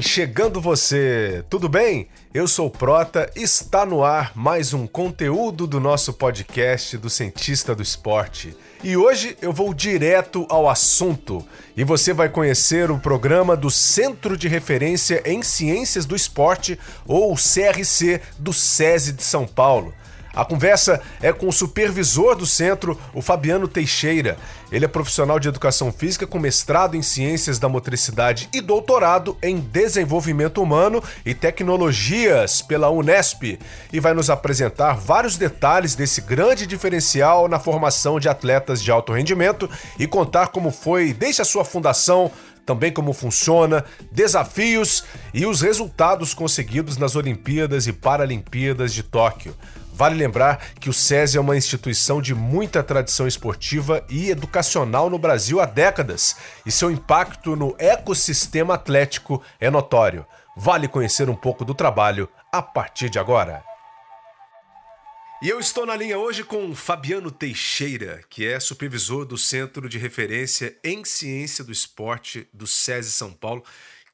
Chegando você, tudo bem? Eu sou Prota, está no ar mais um conteúdo do nosso podcast do Cientista do Esporte. E hoje eu vou direto ao assunto e você vai conhecer o programa do Centro de Referência em Ciências do Esporte, ou CRC, do SESI de São Paulo. A conversa é com o supervisor do centro, o Fabiano Teixeira. Ele é profissional de educação física com mestrado em ciências da motricidade e doutorado em desenvolvimento humano e tecnologias pela Unesp e vai nos apresentar vários detalhes desse grande diferencial na formação de atletas de alto rendimento e contar como foi desde a sua fundação também como funciona, desafios e os resultados conseguidos nas Olimpíadas e Paralimpíadas de Tóquio. Vale lembrar que o SESI é uma instituição de muita tradição esportiva e educacional no Brasil há décadas, e seu impacto no ecossistema atlético é notório. Vale conhecer um pouco do trabalho a partir de agora. E eu estou na linha hoje com Fabiano Teixeira, que é supervisor do Centro de Referência em Ciência do Esporte do SESI São Paulo,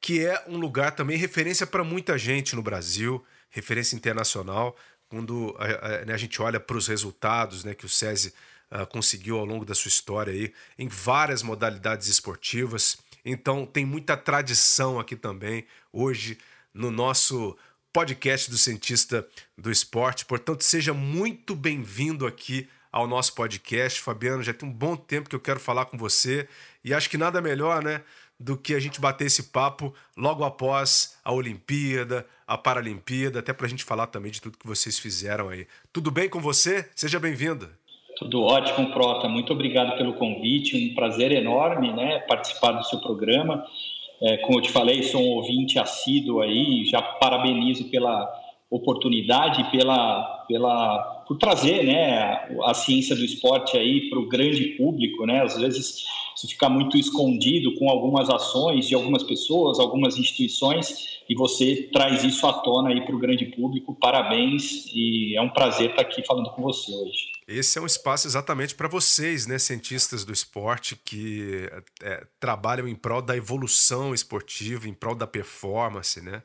que é um lugar também referência para muita gente no Brasil, referência internacional quando a, a, né, a gente olha para os resultados né, que o SESI uh, conseguiu ao longo da sua história aí, em várias modalidades esportivas. Então tem muita tradição aqui também hoje no nosso podcast do cientista do esporte. Portanto, seja muito bem-vindo aqui ao nosso podcast. Fabiano, já tem um bom tempo que eu quero falar com você e acho que nada melhor, né, do que a gente bater esse papo logo após a Olimpíada, a Paralimpíada, até para a gente falar também de tudo que vocês fizeram aí. Tudo bem com você? Seja bem-vinda. Tudo ótimo, Prota. Muito obrigado pelo convite. Um prazer enorme né, participar do seu programa. É, como eu te falei, sou um ouvinte assíduo aí, já parabenizo pela oportunidade, pela, pela, por trazer né, a ciência do esporte aí para o grande público. Né? Às vezes isso fica muito escondido com algumas ações de algumas pessoas, algumas instituições, e você traz isso à tona aí para o grande público. Parabéns e é um prazer estar aqui falando com você hoje. Esse é um espaço exatamente para vocês, né, cientistas do esporte que é, trabalham em prol da evolução esportiva, em prol da performance, né,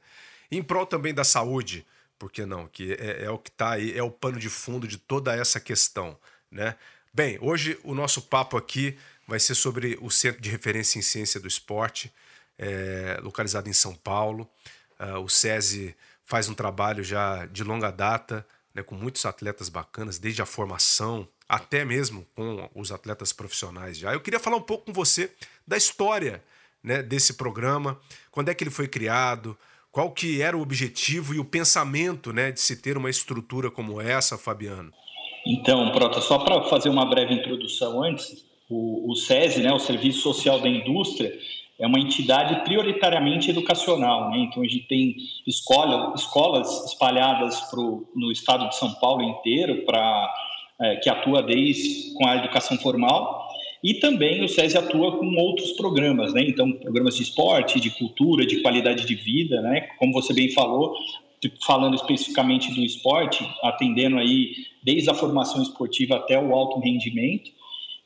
em prol também da saúde, por que não? Que é, é o que está aí, é o pano de fundo de toda essa questão, né? Bem, hoje o nosso papo aqui vai ser sobre o Centro de Referência em Ciência do Esporte, é, localizado em São Paulo. Uh, o SESI faz um trabalho já de longa data, né, com muitos atletas bacanas, desde a formação até mesmo com os atletas profissionais já. Eu queria falar um pouco com você da história né, desse programa, quando é que ele foi criado, qual que era o objetivo e o pensamento né, de se ter uma estrutura como essa, Fabiano? Então, Prota, só para fazer uma breve introdução antes, o, o SESI, né, o Serviço Social da Indústria, é uma entidade prioritariamente educacional. Né? Então, a gente tem escola, escolas espalhadas pro, no estado de São Paulo inteiro, pra, é, que atua desde com a educação formal, e também o SESI atua com outros programas, né? então programas de esporte, de cultura, de qualidade de vida, né? como você bem falou, falando especificamente do esporte, atendendo aí desde a formação esportiva até o alto rendimento,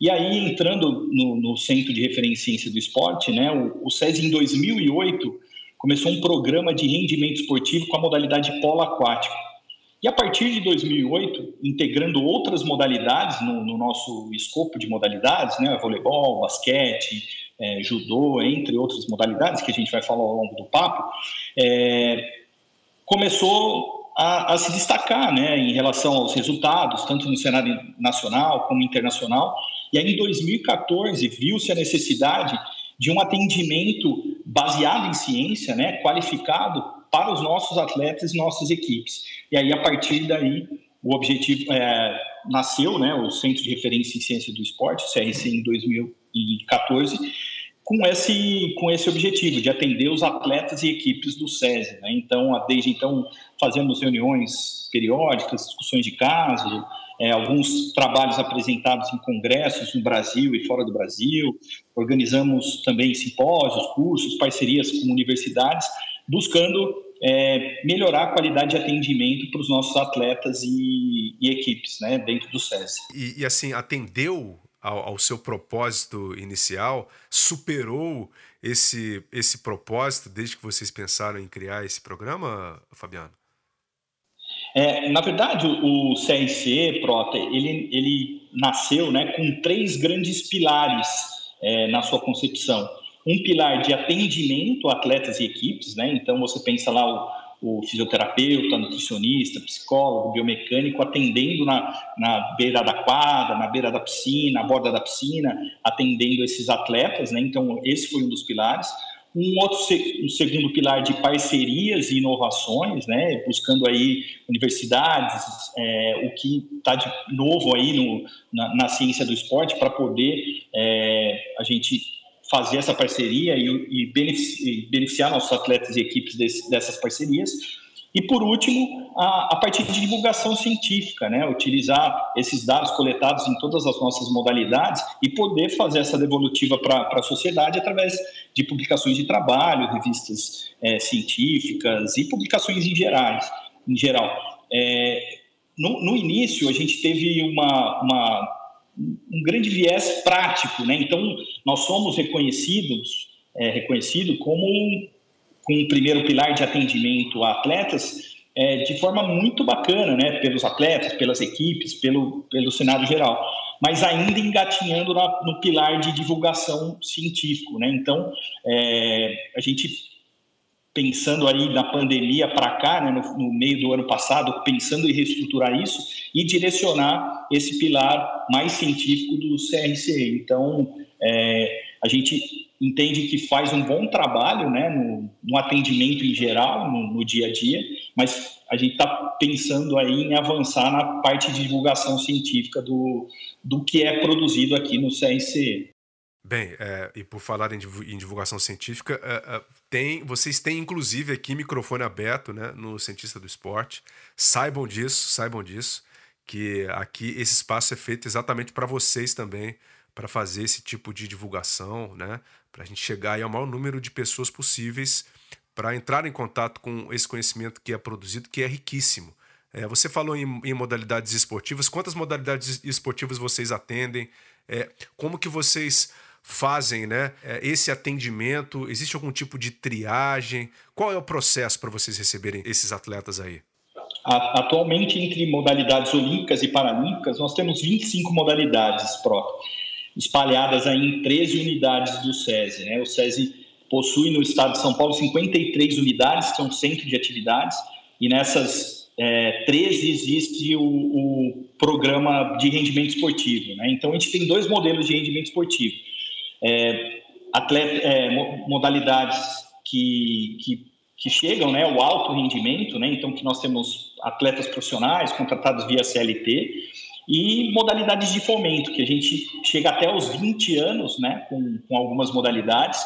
e aí, entrando no, no Centro de Referência do Esporte, né, o, o SESI, em 2008, começou um programa de rendimento esportivo com a modalidade polo aquático. E a partir de 2008, integrando outras modalidades no, no nosso escopo de modalidades, né, voleibol, basquete, é, judô, entre outras modalidades que a gente vai falar ao longo do papo, é, começou a, a, se destacar né, em relação aos resultados, tanto no cenário nacional como internacional, e aí, em 2014, viu-se a necessidade de um atendimento baseado em ciência, né, qualificado para os nossos atletas e nossas equipes. E aí, a partir daí, o objetivo é, nasceu, né, o Centro de Referência em Ciência do Esporte, CRC, em 2014, com esse, com esse objetivo de atender os atletas e equipes do SESI. Né? Então, desde então, fazemos reuniões periódicas, discussões de caso, é, alguns trabalhos apresentados em congressos no Brasil e fora do Brasil, organizamos também simpósios, cursos, parcerias com universidades, buscando é, melhorar a qualidade de atendimento para os nossos atletas e, e, equipes né, dentro do SESI. E, e assim, atendeu ao, ao, seu propósito inicial, superou esse, esse propósito desde que vocês pensaram em criar esse programa, Fabiano? É, na verdade, o, o CRC, Prota, ele, ele nasceu né, com três grandes pilares é, na sua concepção. Um pilar de atendimento a atletas e equipes, né? então você pensa lá o, o fisioterapeuta, nutricionista, psicólogo, biomecânico atendendo na, na beira da quadra, na beira da piscina, na borda da piscina, atendendo esses atletas, né? então esse foi um dos pilares. Um outro um segundo pilar de parcerias e inovações, né, buscando aí universidades, é, o que está de novo aí no, na, na ciência do esporte para poder é, a gente fazer essa parceria e, e, beneficiar, nossos atletas e equipes desse, dessas parcerias. E, por último, a, a partir de divulgação científica, né? utilizar esses dados coletados em todas as nossas modalidades e poder fazer essa devolutiva para a sociedade através de publicações de trabalho, revistas é, científicas e publicações em, gerais, em geral. É, no, no, início, a gente teve uma, uma, um grande viés prático, né? então nós somos reconhecidos, é, reconhecido como com um primeiro pilar de atendimento a atletas é, de forma muito bacana, né, pelos atletas, pelas equipes, pelo, pelo cenário geral, mas ainda engatinhando na, no pilar de divulgação científico, né? Então, é, a gente pensando aí na pandemia para cá, né, no, no, meio do ano passado, pensando em reestruturar isso e direcionar esse pilar mais científico do CRCE. Então, é, a gente entende que faz um bom trabalho né, no, no atendimento em geral, no, no, dia a dia, mas a gente está pensando aí em avançar na parte de divulgação científica do, do que é produzido aqui no CRCE. Bem, é, e por falar em, divulgação científica, é, é, tem, vocês têm inclusive aqui microfone aberto né, no Cientista do Esporte. Saibam disso, saibam disso, que aqui esse espaço é feito exatamente para vocês também, para fazer esse tipo de divulgação, né? Para a gente chegar ao maior número de pessoas possíveis para entrar em contato com esse conhecimento que é produzido, que é riquíssimo. É, você falou em, em, modalidades esportivas. Quantas modalidades esportivas vocês atendem? É, como que vocês fazem né, é, esse atendimento? Existe algum tipo de triagem? Qual é o processo para vocês receberem esses atletas aí? Atualmente, entre modalidades olímpicas e paralímpicas, nós temos 25 modalidades, Pro espalhadas aí em 13 unidades do SESI. Né? O SESI possui no estado de São Paulo 53 unidades, que é um centro de atividades, e nessas é, 13 existe o, o, programa de rendimento esportivo. Né? Então, a gente tem dois modelos de rendimento esportivo. É, atleta, é, modalidades que, que, que, chegam né, ao alto rendimento, né? então que nós temos atletas profissionais contratados via CLT, e modalidades de fomento, que a gente chega até os 20 anos, né, com, com algumas modalidades,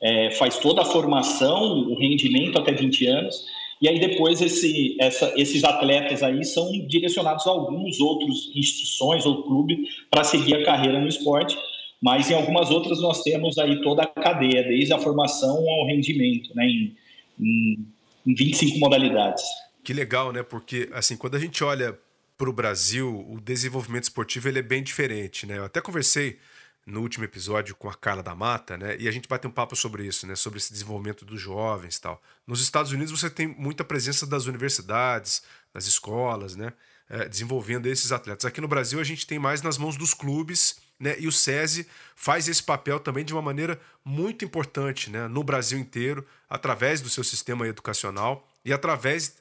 é, faz toda a formação, o rendimento até 20 anos, e aí depois esse, essa, esses atletas aí são direcionados a alguns outros instituições ou clube para seguir a carreira no esporte, mas em algumas outras nós temos aí toda a cadeia, desde a formação ao rendimento, né, em, em, em 25 modalidades. Que legal, né? Porque assim, quando a gente olha para o Brasil, o desenvolvimento esportivo ele é bem diferente, né? Eu até conversei no último episódio com a Carla da Mata, né? E a gente bateu um papo sobre isso, né? Sobre esse desenvolvimento dos jovens, tal. Nos Estados Unidos você tem muita presença das universidades, das escolas, né? É, desenvolvendo esses atletas. Aqui no Brasil a gente tem mais nas mãos dos clubes, né? E o SESI faz esse papel também de uma maneira muito importante, né? No Brasil inteiro, através do seu sistema educacional e através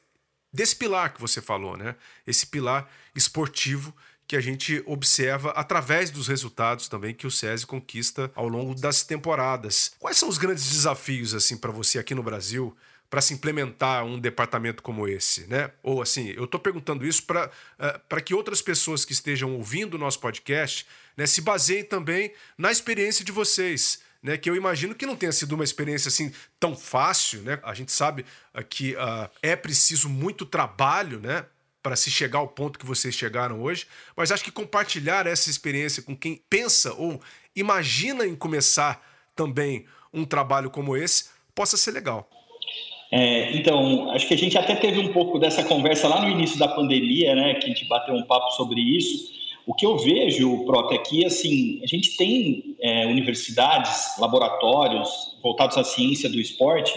desse pilar que você falou, né? Esse pilar esportivo que a gente observa através dos resultados também que o SESI conquista ao longo das temporadas. Quais são os grandes desafios assim para você aqui no Brasil para se implementar um departamento como esse, né? Ou assim, eu estou perguntando isso para uh, que outras pessoas que estejam ouvindo o nosso podcast né, se baseiem também na experiência de vocês né, que eu imagino que não tenha sido uma experiência assim tão fácil, né? A gente sabe uh, que uh, é preciso muito trabalho, né? Para se chegar ao ponto que vocês chegaram hoje, mas acho que compartilhar essa experiência com quem pensa ou imagina em começar também um trabalho como esse possa ser legal. É, então, acho que a gente até teve um pouco dessa conversa lá no início da pandemia, né? Que a gente bateu um papo sobre isso O que eu vejo, Prota, é que assim, a gente tem é, universidades, laboratórios voltados à ciência do esporte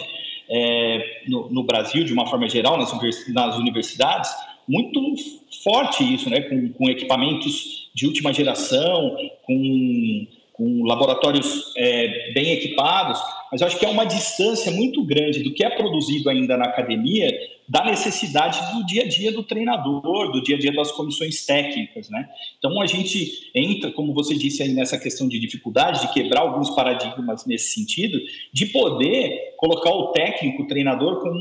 é, no, no, Brasil, de uma forma geral, nas, nas universidades, muito forte isso, né? com, com equipamentos de última geração, com com laboratórios é, bem equipados, mas eu acho que é uma distância muito grande do que é produzido ainda na academia da necessidade do dia a dia do treinador, do dia a dia das comissões técnicas, né? Então a gente entra, como você disse aí nessa questão de dificuldade de quebrar alguns paradigmas nesse sentido, de poder colocar o técnico, o treinador como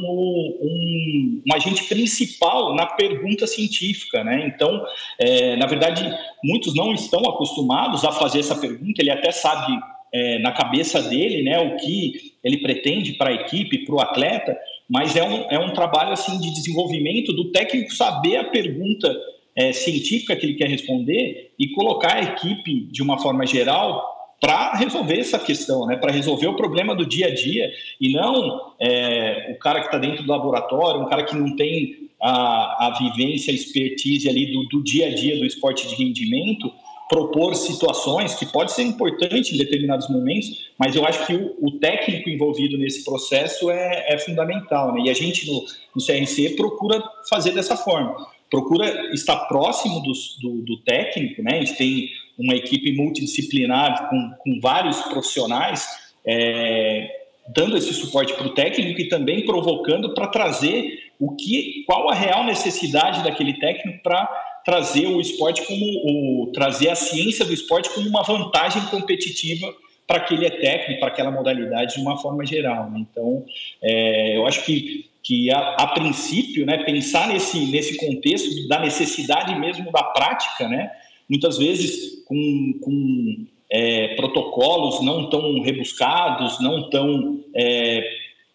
um, um agente principal na pergunta científica, né? Então, é, na verdade, muitos não estão acostumados a fazer essa pergunta. Ele até sabe é, na cabeça dele, né, o que ele pretende para a equipe, para o atleta, mas é um, é um trabalho assim de desenvolvimento do técnico saber a pergunta é, científica que ele quer responder e colocar a equipe de uma forma geral para resolver essa questão, né? para resolver o problema do dia a dia e não é, o cara que está dentro do laboratório, um cara que não tem a, a vivência, a expertise ali do, do dia a dia do esporte de rendimento, propor situações que pode ser importante em determinados momentos, mas eu acho que o, o técnico envolvido nesse processo é, é fundamental, né? E a gente no, no, CRC procura fazer dessa forma, procura estar próximo do, do, técnico, né? A gente tem uma equipe multidisciplinar com, com vários profissionais é, dando esse suporte para o técnico e também provocando para trazer o que, qual a real necessidade daquele técnico para trazer o esporte como o, trazer a ciência do esporte como uma vantagem competitiva para aquele técnico, para aquela modalidade de uma forma geral. Né? Então, é, eu acho que, que a, a, princípio, né, pensar nesse, nesse contexto da necessidade mesmo da prática, né, muitas vezes com, com é, protocolos não tão rebuscados, não tão, é,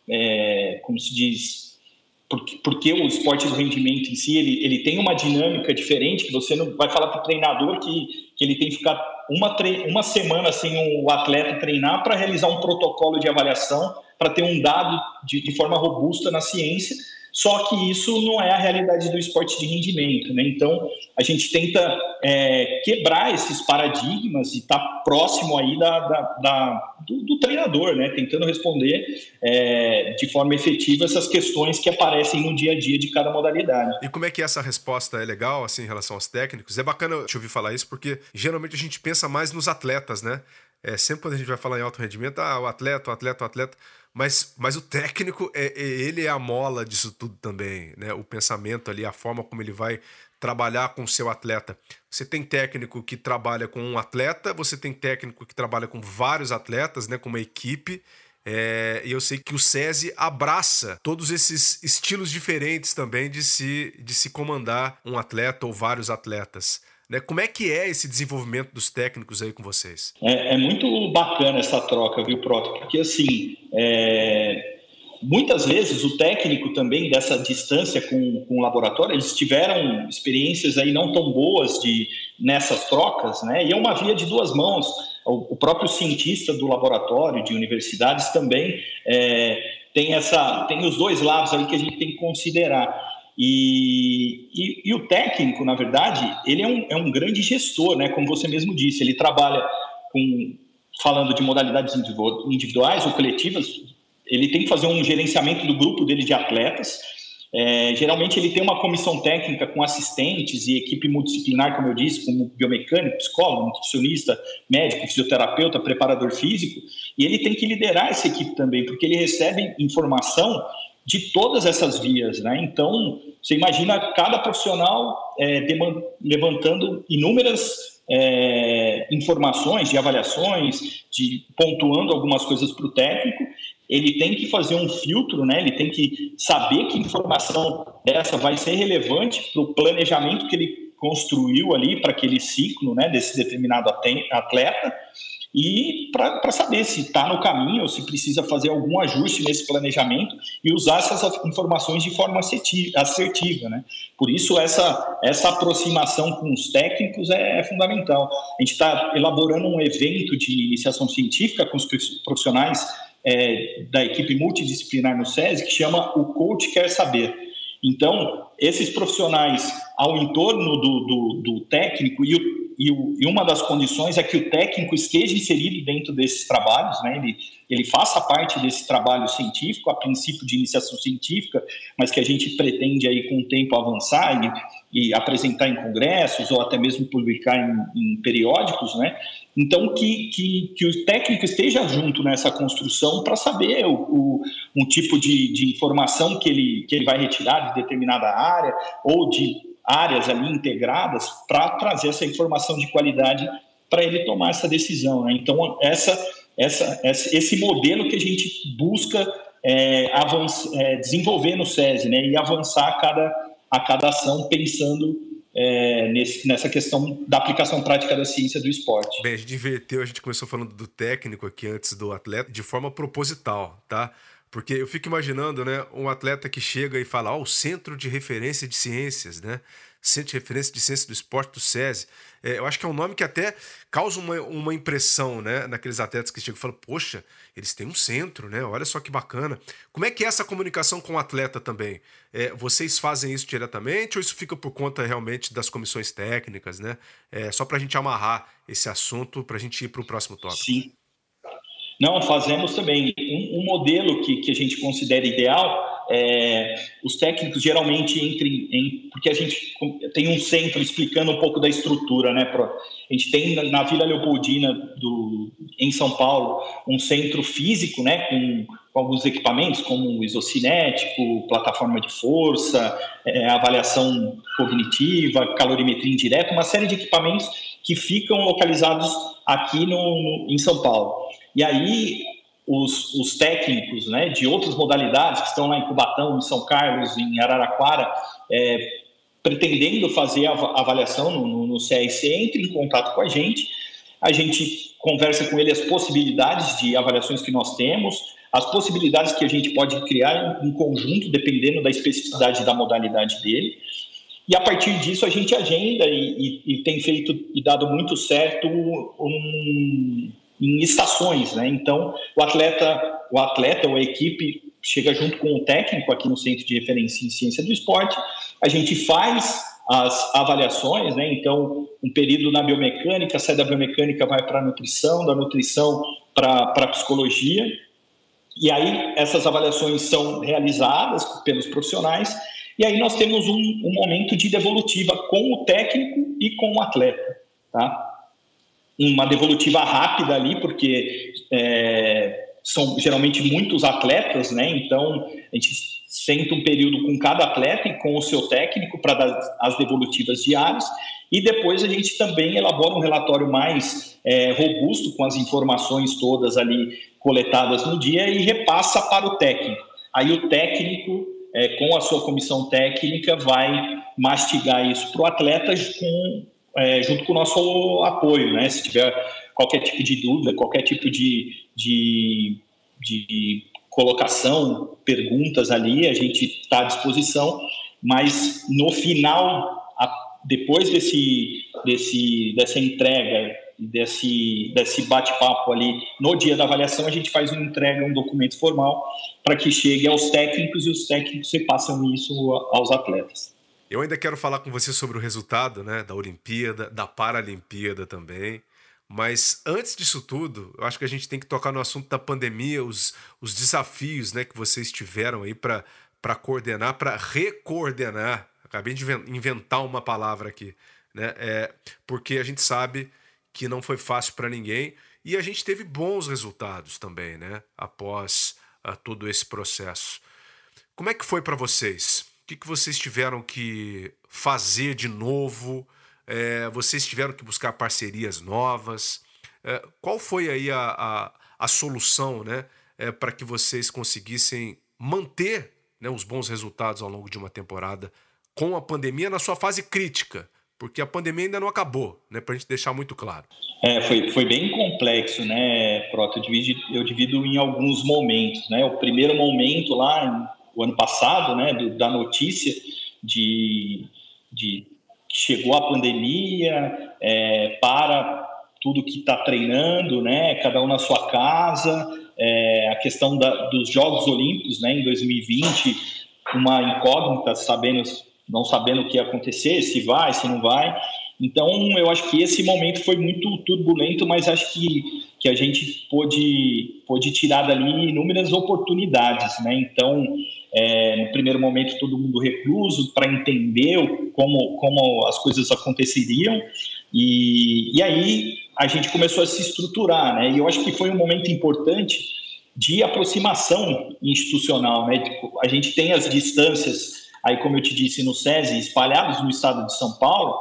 é como se diz, porque, porque o esporte do rendimento em si ele, ele tem uma dinâmica diferente que você não vai falar para o treinador que, que ele tem que ficar uma, uma semana sem o atleta treinar para realizar um protocolo de avaliação para ter um dado de, de forma robusta na ciência só que isso não é a realidade do esporte de rendimento, né? Então a gente tenta é, quebrar esses paradigmas e estar tá próximo aí da, da, da do, do, treinador, né? Tentando responder é, de forma efetiva essas questões que aparecem no dia a dia de cada modalidade. E como é que essa resposta é legal assim em relação aos técnicos? É bacana te ouvir falar isso porque geralmente a gente pensa mais nos atletas, né? É, sempre quando a gente vai falar em alto rendimento, ah, o atleta, o atleta, o atleta. Mas, mas o técnico, é, é, ele é a mola disso tudo também, né? O pensamento ali, a forma como ele vai trabalhar com o seu atleta. Você tem técnico que trabalha com um atleta, você tem técnico que trabalha com vários atletas, né? Com uma equipe. É, e eu sei que o SESI abraça todos esses estilos diferentes também de se, de se comandar um atleta ou vários atletas. Né? Como é que é esse desenvolvimento dos técnicos aí com vocês? É, é muito bacana essa troca, viu, Proto? Porque assim, é... muitas vezes o técnico também dessa distância com, com o laboratório, eles tiveram experiências aí não tão boas de nessas trocas, né? E é uma via de duas mãos. O, o próprio cientista do laboratório, de universidades também é, tem essa, tem os dois lados aí que a gente tem que considerar. E, e, e, o técnico, na verdade, ele é um, é um grande gestor, né? Como você mesmo disse, ele trabalha com falando de modalidades individuais ou coletivas, ele tem que fazer um gerenciamento do grupo dele de atletas. É, geralmente ele tem uma comissão técnica com assistentes e equipe multidisciplinar, como eu disse, como biomecânico, psicólogo, nutricionista, médico, fisioterapeuta, preparador físico, e ele tem que liderar essa equipe também, porque ele recebe informação de todas essas vias, né? Então, você imagina cada profissional é, levantando inúmeras é, informações, de avaliações, de pontuando algumas coisas para o técnico. Ele tem que fazer um filtro, né? Ele tem que saber que informação dessa vai ser relevante para o planejamento que ele construiu ali para aquele ciclo, né? Desse determinado atleta e para saber se está no caminho ou se precisa fazer algum ajuste nesse planejamento e usar essas informações de forma assertiva. Né? Por isso, essa, essa aproximação com os técnicos é, é fundamental. A gente está elaborando um evento de iniciação científica com os profissionais é, da equipe multidisciplinar no SESI que chama O Coach Quer Saber. Então, esses profissionais ao entorno do, do, do técnico e, o, e, o, e, uma das condições é que o técnico esteja inserido dentro desses trabalhos, né? ele, ele faça parte desse trabalho científico, a princípio de iniciação científica, mas que a gente pretende aí com o tempo avançar e, e apresentar em congressos ou até mesmo publicar em, em periódicos, né? Então, que, que, que, o técnico esteja junto nessa construção para saber o, o, um tipo de, de informação que ele, que ele vai retirar de determinada área ou de áreas ali integradas para trazer essa informação de qualidade para ele tomar essa decisão. Né? Então, essa, essa, esse modelo que a gente busca é, é, desenvolver no SESI né? e avançar a cada, a cada ação pensando é, nesse, nessa questão da aplicação prática da ciência do esporte. Bem, a gente inverteu, a gente começou falando do técnico aqui antes do atleta, de forma proposital, tá? Porque eu fico imaginando, né, um atleta que chega e fala, ó, oh, o Centro de Referência de Ciências, né? Centro de Referência de Ciências do Esporte do SESI. É, eu acho que é um nome que até causa uma, uma impressão, né, naqueles atletas que chegam e falam, poxa, eles têm um centro, né? Olha só que bacana. Como é que é essa comunicação com o atleta também? É, vocês fazem isso diretamente ou isso fica por conta realmente das comissões técnicas, né? É, só para a gente amarrar esse assunto, para a gente ir para o próximo tópico. Sim. Não, fazemos também. Modelo que, que a gente considera ideal é, os técnicos geralmente entrem em, porque a gente tem um centro explicando um pouco da estrutura, né? A gente tem na, na Vila Leopoldina do, em São Paulo um centro físico, né? Com, com alguns equipamentos como isocinético, plataforma de força, é, avaliação cognitiva, calorimetria indireta, uma série de equipamentos que ficam localizados aqui no, no em São Paulo. E aí os, os, técnicos né, de outras modalidades que estão lá em Cubatão, em São Carlos, em Araraquara, é, pretendendo fazer a avaliação no, no, no CRC, entre em contato com a gente. A gente conversa com ele as possibilidades de avaliações que nós temos, as possibilidades que a gente pode criar em conjunto, dependendo da especificidade da modalidade dele. E a partir disso a gente agenda e, e, e tem feito e dado muito certo um, em estações, né? Então, o atleta, o atleta ou a equipe chega junto com o técnico aqui no Centro de Referência em Ciência do Esporte, a gente faz as avaliações, né? Então, um período na biomecânica, sai da biomecânica, vai para a nutrição, da nutrição para a psicologia, e aí essas avaliações são realizadas pelos profissionais, e aí nós temos um, um momento de devolutiva com o técnico e com o atleta, tá? Uma devolutiva rápida ali, porque é, são geralmente muitos atletas, né? Então a gente senta um período com cada atleta e com o seu técnico para dar as devolutivas diárias. E depois a gente também elabora um relatório mais é, robusto, com as informações todas ali coletadas no dia e repassa para o técnico. Aí o técnico, é, com a sua comissão técnica, vai mastigar isso para o atleta com é, junto com o nosso apoio, né? Se tiver qualquer tipo de dúvida, qualquer tipo de, de, de colocação, perguntas ali, a gente está à disposição, mas no final, a, depois desse, desse, dessa entrega, desse, desse bate-papo ali, no dia da avaliação, a gente faz uma entrega, um documento formal, para que chegue aos técnicos e os técnicos repassam isso aos atletas. Eu ainda quero falar com você sobre o resultado né, da Olimpíada, da Paralimpíada também. Mas antes disso tudo, eu acho que a gente tem que tocar no assunto da pandemia, os, os desafios né, que vocês tiveram aí para coordenar, para recoordenar. Acabei de inventar uma palavra aqui, né? É, porque a gente sabe que não foi fácil para ninguém e a gente teve bons resultados também, né? Após uh, todo esse processo. Como é que foi para vocês? Que, que vocês tiveram que fazer de novo? É, vocês tiveram que buscar parcerias novas? É, qual foi aí a, a, a solução né, é, para que vocês conseguissem manter né, os bons resultados ao longo de uma temporada com a pandemia na sua fase crítica? Porque a pandemia ainda não acabou, né, para a gente deixar muito claro. É, foi, foi bem complexo, né, Proto? Eu divido, eu divido em alguns momentos. Né? O primeiro momento lá, o ano passado, né, do, da notícia de, de que chegou a pandemia, é, para tudo que está treinando, né, cada um na sua casa, é, a questão da, dos Jogos Olímpicos, né, em 2020, uma incógnita, sabendo, não sabendo o que ia acontecer, se vai, se não vai. Então, eu acho que esse momento foi muito turbulento, mas acho que, que a gente pôde, pôde tirar dali inúmeras oportunidades, né? Então, é, no primeiro momento, todo mundo recluso para entender como, como as coisas aconteceriam, e, e aí a gente começou a se estruturar, né? E eu acho que foi um momento importante de aproximação institucional, né? A gente tem as distâncias, aí como eu te disse, no SESI, espalhados no estado de São Paulo,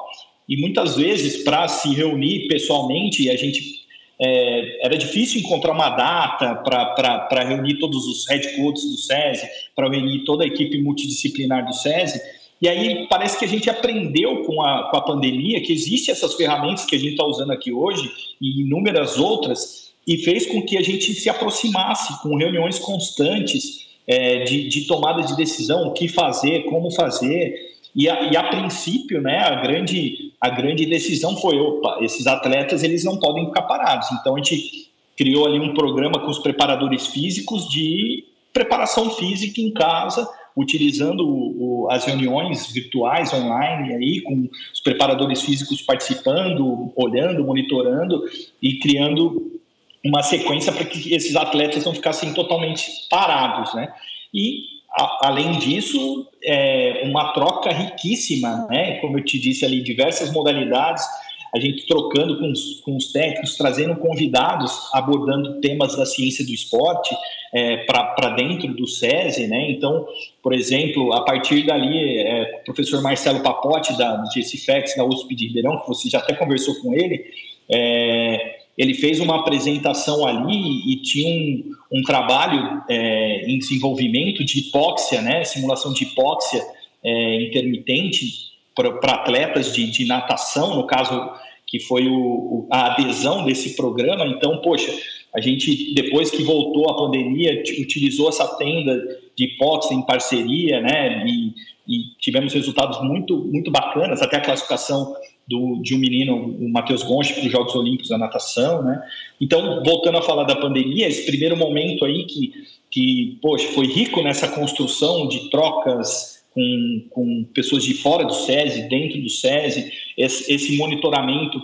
e muitas vezes, para se reunir pessoalmente, a gente é, era difícil encontrar uma data para reunir todos os head coaches do SESI, para reunir toda a equipe multidisciplinar do SESI. E aí parece que a gente aprendeu com a, com a pandemia que existem essas ferramentas que a gente está usando aqui hoje e inúmeras outras, e fez com que a gente se aproximasse com reuniões constantes é, de, de tomada de decisão, o que fazer, como fazer. E a, e a princípio, né, a grande, a grande decisão foi, opa, esses atletas eles não podem ficar parados. Então a gente criou ali um programa com os preparadores físicos de preparação física em casa, utilizando o, o, as reuniões virtuais online aí com os preparadores físicos participando, olhando, monitorando e criando uma sequência para que esses atletas não ficassem totalmente parados, né? E além disso, é uma troca riquíssima, né? Como eu te disse ali, diversas modalidades, a gente trocando com os, com os técnicos, trazendo convidados, abordando temas da ciência do esporte é, para dentro do SESI, né? Então, por exemplo, a partir dali, é, o professor Marcelo Papote, da GCFEX, da USP de Ribeirão, que você já até conversou com ele, é, ele fez uma apresentação ali e tinha um, um trabalho é, em desenvolvimento de hipóxia, né, simulação de hipóxia é, intermitente para atletas de, de, natação, no caso que foi o, o, a adesão desse programa. Então, poxa, a gente depois que voltou a pandemia utilizou essa tenda de hipóxia em parceria, né, e, e tivemos resultados muito muito bacanas, até a classificação do, de um menino, o Matheus Gonchi, para os Jogos Olímpicos da natação, né? Então, voltando a falar da pandemia, esse primeiro momento aí que, que poxa, foi rico nessa construção de trocas com, com pessoas de fora do SESI, dentro do SESI, esse, esse monitoramento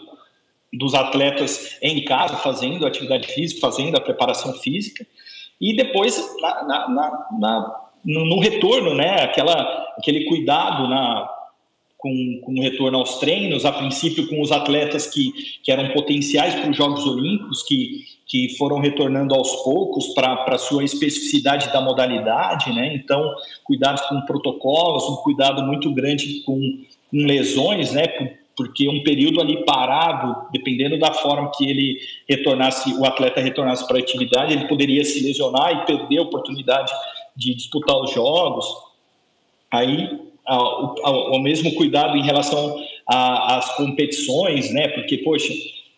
dos atletas em casa, fazendo atividade física, fazendo a preparação física, e depois na, na, na no, no, retorno, né, aquela, aquele cuidado na com, com o retorno aos treinos, a princípio com os atletas que, que eram potenciais para os Jogos Olímpicos, que, que foram retornando aos poucos para a sua especificidade da modalidade, né? Então, cuidados com protocolos, um cuidado muito grande com, com lesões, né? Porque um período ali parado, dependendo da forma que ele retornasse, o atleta retornasse para a atividade, ele poderia se lesionar e perder a oportunidade de disputar os jogos. Aí ao, ao, ao mesmo cuidado em relação às competições, né? Porque, poxa,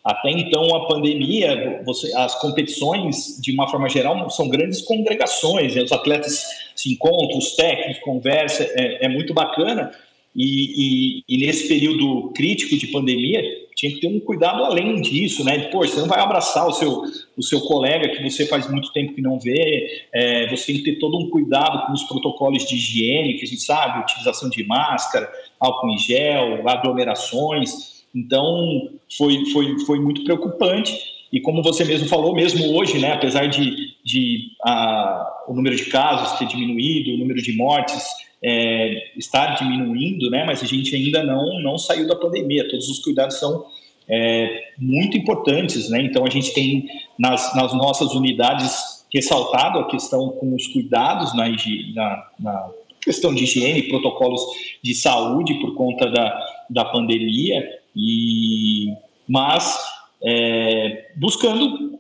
até então a pandemia, você, as competições, de uma forma geral, são grandes congregações, né? os atletas se encontram, os técnicos conversam, é, é muito bacana. E, e, e, nesse período crítico de pandemia, tinha que ter um cuidado além disso, né? Pô, você não vai abraçar o seu, o seu colega que você faz muito tempo que não vê, é, você tem que ter todo um cuidado com os protocolos de higiene, que a gente sabe, utilização de máscara, álcool em gel, aglomerações. Então, foi, foi, foi muito preocupante. E como você mesmo falou, mesmo hoje, né, apesar de, de a, o número de casos ter diminuído, o número de mortes é, está diminuindo, né? Mas a gente ainda não não saiu da pandemia. Todos os cuidados são é, muito importantes, né? Então a gente tem nas, nas nossas unidades ressaltado a questão com os cuidados na, na, na questão de higiene, protocolos de saúde por conta da, da pandemia e mas é, buscando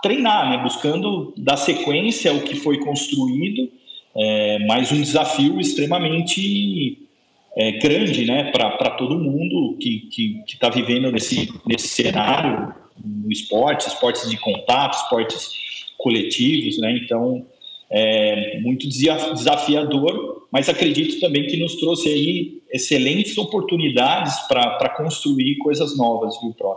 treinar, né? Buscando dar sequência ao que foi construído é, mas um desafio extremamente é, grande né, para todo mundo que está vivendo nesse, nesse cenário no esporte, esportes de contato, esportes coletivos, né? Então, é muito desafiador, mas acredito também que nos trouxe aí excelentes oportunidades para construir coisas novas, viu, Pro?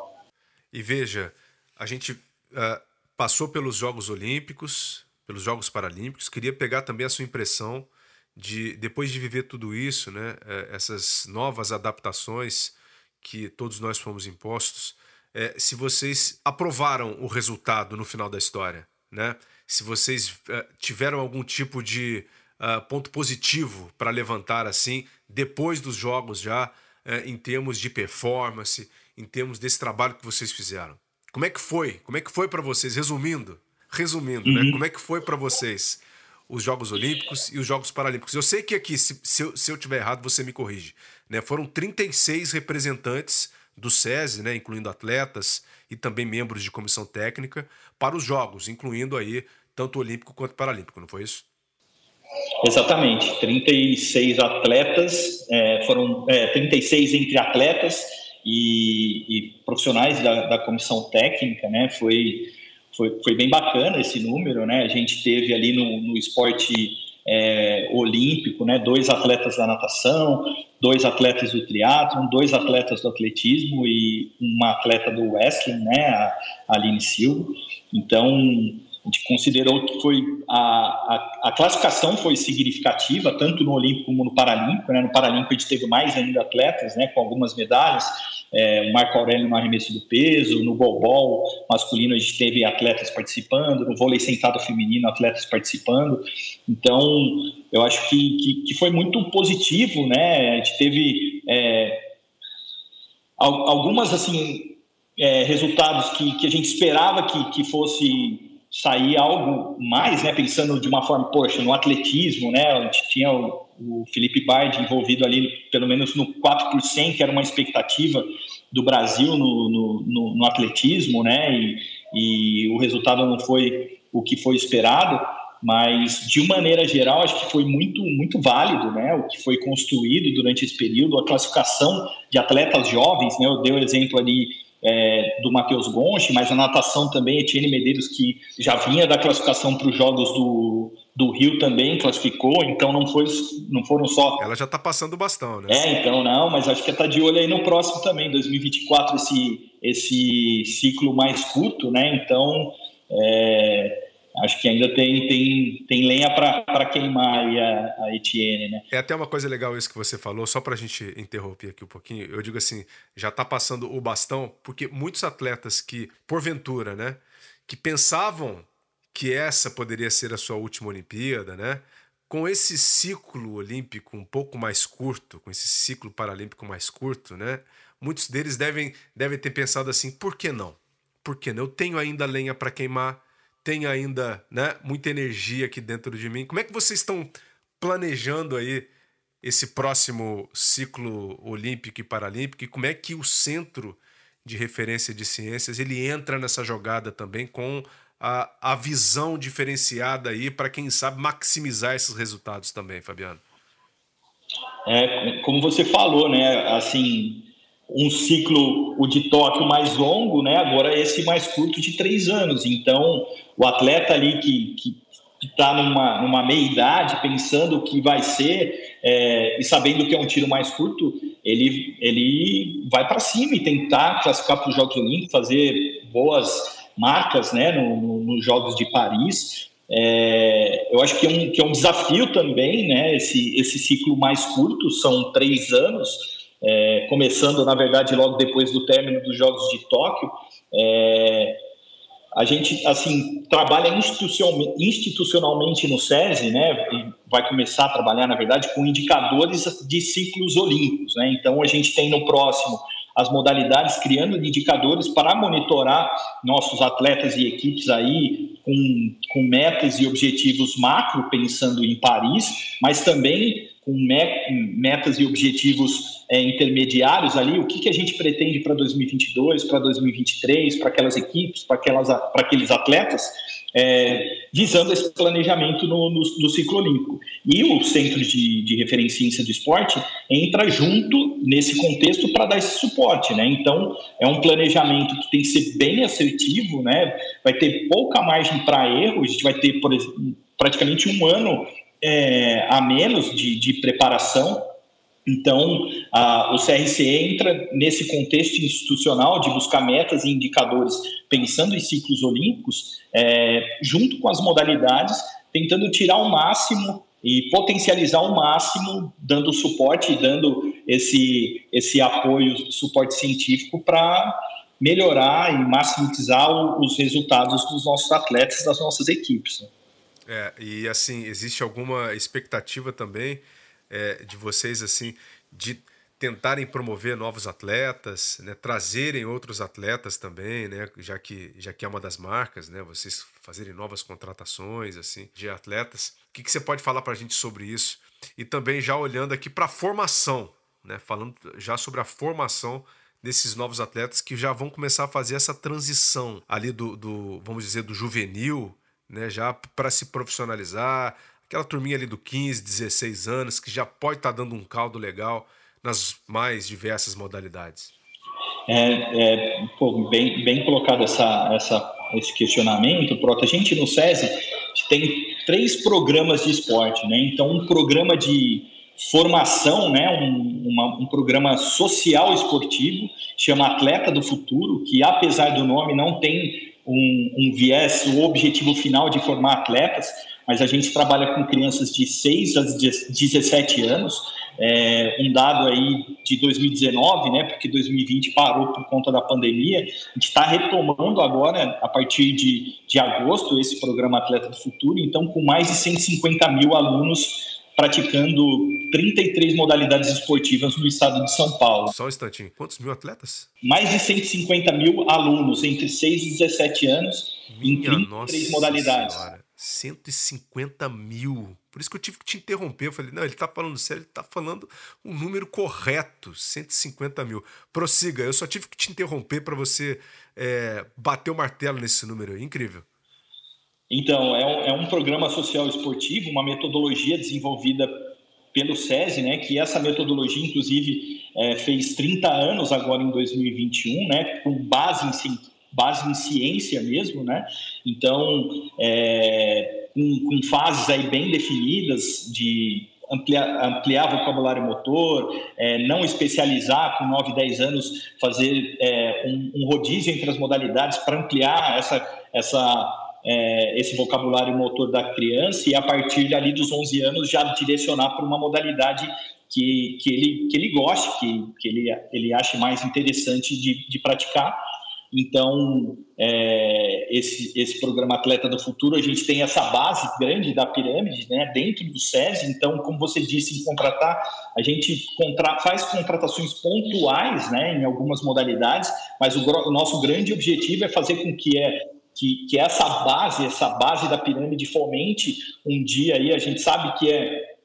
E veja, a gente uh, passou pelos Jogos Olímpicos, pelos Jogos Paralímpicos. Queria pegar também a sua impressão de depois de viver tudo isso, né, é, essas novas adaptações que todos nós fomos impostos, é, se vocês aprovaram o resultado no final da história, né? Se vocês é, tiveram algum tipo de uh, ponto positivo para levantar assim depois dos jogos já é, em termos de performance, em termos desse trabalho que vocês fizeram. Como é que foi? Como é que foi para vocês? Resumindo, resumindo, né? uhum. né? Como é que foi para vocês os Jogos Olímpicos e os Jogos Paralímpicos? Eu sei que aqui, se, se, eu, se eu tiver errado, você me corrige. Né? Foram 36 representantes do SESI, né, incluindo atletas e também membros de comissão técnica, para os Jogos, incluindo aí tanto Olímpico quanto Paralímpico, não foi isso? Exatamente, 36 atletas, é, foram é, 36 entre atletas e, e profissionais da, da, comissão técnica, né? Foi, foi, foi bem bacana esse número, né? A gente teve ali no, no esporte é, olímpico, né? Dois atletas da natação, dois atletas do triatlon, dois atletas do atletismo e uma atleta do wrestling, né? A Aline Silva. Então a gente considerou que foi a, a, a, classificação foi significativa, tanto no Olímpico como no Paralímpico. Né? No Paralímpico a gente teve mais ainda atletas, né, com algumas medalhas. É, o Marco Aurélio no arremesso do peso, no golbol masculino a gente teve atletas participando, no vôlei sentado feminino atletas participando. Então, eu acho que, que, que foi muito positivo, né? A gente teve é, algumas assim é, resultados que, que a gente esperava que, que fosse sair algo mais, né, pensando de uma forma, poxa, no atletismo, né, a gente tinha o, o Felipe Bard envolvido ali, pelo menos no 4%, que era uma expectativa do Brasil no, no, no, no atletismo, né, e, e o resultado não foi o que foi esperado, mas de maneira geral acho que foi muito muito válido né o que foi construído durante esse período a classificação de atletas jovens né eu dei o exemplo ali é, do Matheus Gonchi, mas a natação também, Etienne Medeiros, que já vinha da classificação para os Jogos do, do Rio também classificou, então não, foi, não foram só. Ela já está passando o bastão, né? É, então não, mas acho que está de olho aí no próximo também, 2024, esse, esse ciclo mais curto, né? Então. É, acho que ainda tem, tem, tem lenha para queimar a, a Etienne, né? É até uma coisa legal isso que você falou, só para a gente interromper aqui um pouquinho. Eu digo assim, já está passando o bastão, porque muitos atletas que, porventura, né, que pensavam que essa poderia ser a sua última Olimpíada, né? Com esse ciclo olímpico um pouco mais curto, com esse ciclo paralímpico mais curto, né? Muitos deles devem, devem ter pensado assim: por que não? Por que não? Eu tenho ainda lenha para queimar, tem ainda né, muita energia aqui dentro de mim. Como é que vocês estão planejando aí esse próximo ciclo olímpico e paralímpico? E como é que o centro de referência de ciências ele entra nessa jogada também com a, a visão diferenciada aí para quem sabe maximizar esses resultados também, Fabiano? É, como você falou, né? Assim, um ciclo, o de Tóquio mais longo, né? Agora esse mais curto de três anos. Então, o atleta ali que está numa, numa meia-idade, pensando o que vai ser é, e sabendo que é um tiro mais curto, ele, ele vai para cima e tentar classificar para os Jogos Olímpicos, fazer boas marcas né, nos no, Jogos de Paris. É, eu acho que é, um, que é um desafio também, né? Esse, esse ciclo mais curto, são três anos é, começando, na verdade, logo depois do término dos Jogos de Tóquio. É, a gente, assim, trabalha institucionalmente no SESI, né, vai começar a trabalhar, na verdade, com indicadores de ciclos olímpicos, né, então a gente tem no próximo as modalidades criando indicadores para monitorar nossos atletas e equipes aí com, com metas e objetivos macro, pensando em Paris, mas também com metas e objetivos é, intermediários ali, o que, que a gente pretende para 2022, para 2023, para aquelas equipes, para aqueles atletas, é, visando esse planejamento no, no, no, ciclo olímpico. E o Centro de, de Referência em Ciência do Esporte entra junto nesse contexto para dar esse suporte. Né? Então, é um planejamento que tem que ser bem assertivo, né? vai ter pouca margem para erro, a gente vai ter, por exemplo, praticamente um ano é, a menos de, de preparação. Então, a, o CRCE entra nesse contexto institucional de buscar metas e indicadores, pensando em ciclos olímpicos, é, junto com as modalidades, tentando tirar o máximo e potencializar ao máximo, dando suporte dando esse, esse apoio, suporte científico para melhorar e maximizar os resultados dos nossos atletas, das nossas equipes. Né? É, e assim, existe alguma expectativa também é, de vocês, assim, de tentarem promover novos atletas, né, trazerem outros atletas também, né, já que já que é uma das marcas, né, vocês fazerem novas contratações assim de atletas. O que, que você pode falar para a gente sobre isso? E também já olhando aqui para a formação, né, falando já sobre a formação desses novos atletas que já vão começar a fazer essa transição ali do, do vamos dizer, do juvenil, né, já para se profissionalizar, aquela turminha ali do 15, 16 anos que já pode estar tá dando um caldo legal nas mais diversas modalidades. É, é pô, bem, bem colocado essa, essa, esse questionamento, Prota. A gente no SESI tem três programas de esporte, né? Então, um programa de formação, né? Um, uma, um programa social esportivo, chama Atleta do Futuro, que apesar do nome não tem um, um viés, o objetivo final de formar atletas, mas a gente trabalha com crianças de 6 a 17 anos, é, um dado aí de 2019, né, porque 2020 parou por conta da pandemia, a gente está retomando agora, a partir de, de agosto, esse programa Atleta do Futuro, então com mais de 150 mil alunos praticando 33 modalidades esportivas no estado de São Paulo. Só um instantinho, quantos mil atletas? Mais de 150 mil alunos entre 6 e 17 anos Minha em 33 modalidades. Senhora. 150 mil. Por isso que eu tive que te interromper. Eu falei, não, ele está falando sério, ele está falando um número correto, 150 mil. Prossiga, eu só tive que te interromper para você é, bater o martelo nesse número aí. Incrível. Então, é um, é um programa social esportivo, uma metodologia desenvolvida pelo SESI, né, que essa metodologia, inclusive, é, fez 30 anos agora em 2021, né, com base em, base em ciência mesmo, né, então, é, com, com, fases aí bem definidas de ampliar, ampliar vocabulário motor, é, não especializar com 9, 10 anos, fazer é, um, um rodízio entre as modalidades para ampliar essa, essa é, esse vocabulário motor da criança e a partir dali dos 11 anos já direcionar para uma modalidade que, que, ele, que ele goste, que, que ele, ele ache mais interessante de, de praticar. Então, é, esse, esse programa Atleta do Futuro, a gente tem essa base grande da pirâmide né, dentro do SESI. Então, como você disse, em contratar, a gente contra, faz contratações pontuais né, em algumas modalidades, mas o, o nosso grande objetivo é fazer com que é, que, que essa base, essa base da pirâmide fomente um dia aí, a gente sabe que é,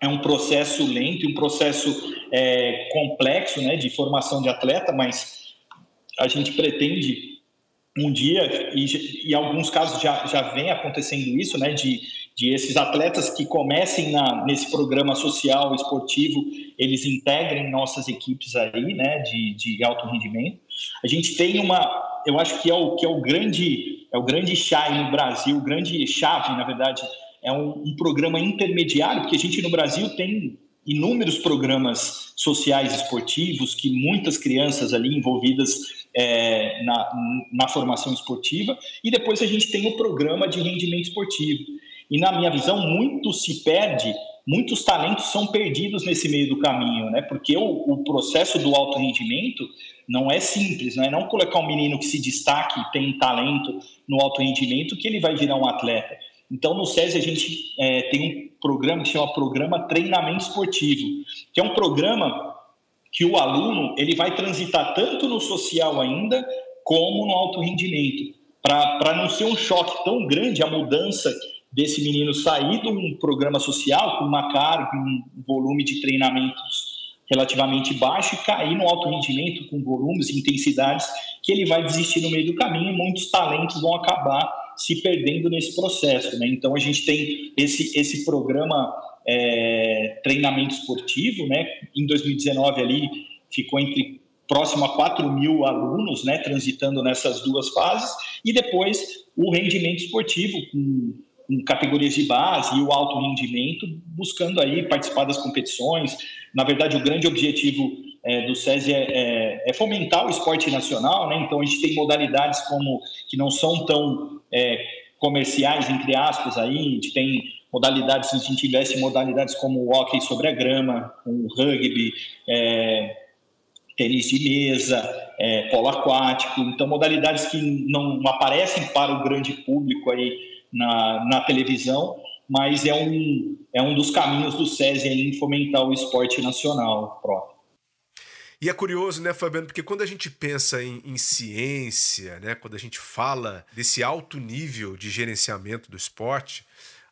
é um processo lento, um processo é, complexo né, de formação de atleta, mas a gente pretende um dia, e em alguns casos já, já vem acontecendo isso, né, de, de esses atletas que comecem na, nesse programa social esportivo, eles integrem nossas equipes aí, né, de, de alto rendimento. A gente tem uma, eu acho que é o que é o grande é o grande chave no Brasil, grande chave, na verdade, é um, um, programa intermediário, porque a gente no Brasil tem inúmeros programas sociais esportivos que muitas crianças ali envolvidas é, na, na formação esportiva e depois a gente tem o programa de rendimento esportivo. E na minha visão muito se perde muitos talentos são perdidos nesse meio do caminho, né? Porque o, o processo do alto rendimento não é simples, não é não colocar um menino que se destaque, tem talento no alto rendimento, que ele vai virar um atleta. Então, no SESI, a gente é, tem um programa que chama Programa Treinamento Esportivo, que é um programa que o aluno ele vai transitar tanto no social ainda, como no alto rendimento, para não ser um choque tão grande a mudança desse menino sair de um programa social com uma carga, um volume de treinamentos relativamente baixo e cair no alto rendimento com volumes e intensidades que ele vai desistir no meio do caminho e muitos talentos vão acabar se perdendo nesse processo. Né? Então a gente tem esse, esse programa é, treinamento esportivo, né? em 2019 ali ficou entre próximo a 4 mil alunos né, transitando nessas duas fases, e depois o rendimento esportivo, com com categorias de base e o alto rendimento, buscando aí participar das competições. Na verdade, o grande objetivo é, do SESI é, é, é, fomentar o esporte nacional, né? Então a gente tem modalidades como que não são tão é, comerciais entre aspas aí, a gente tem modalidades, se a gente tivesse modalidades como o hockey sobre a grama, o rugby, é, tênis de mesa, é, polo aquático, então modalidades que não aparecem para o grande público aí na, na televisão, mas é um, é um dos caminhos do SESI em fomentar o esporte nacional próprio. E é curioso, né, Fabiano, porque quando a gente pensa em, em, ciência, né, quando a gente fala desse alto nível de gerenciamento do esporte,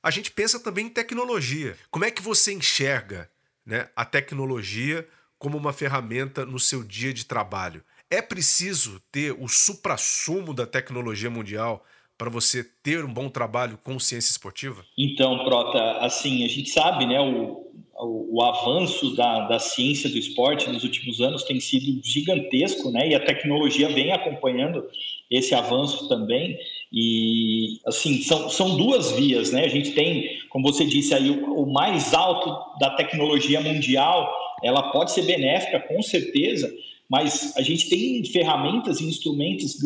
a gente pensa também em tecnologia. Como é que você enxerga né, a tecnologia como uma ferramenta no seu dia de trabalho? É preciso ter o suprassumo da tecnologia mundial para você ter um bom trabalho com ciência esportiva? Então, Prota, assim, a gente sabe, né, o, o, o, avanço da, da ciência do esporte nos últimos anos tem sido gigantesco, né, e a tecnologia vem acompanhando esse avanço também. E, assim, são, são duas vias, né? A gente tem, como você disse aí, o, o mais alto da tecnologia mundial, ela pode ser benéfica, com certeza, mas a gente tem ferramentas e instrumentos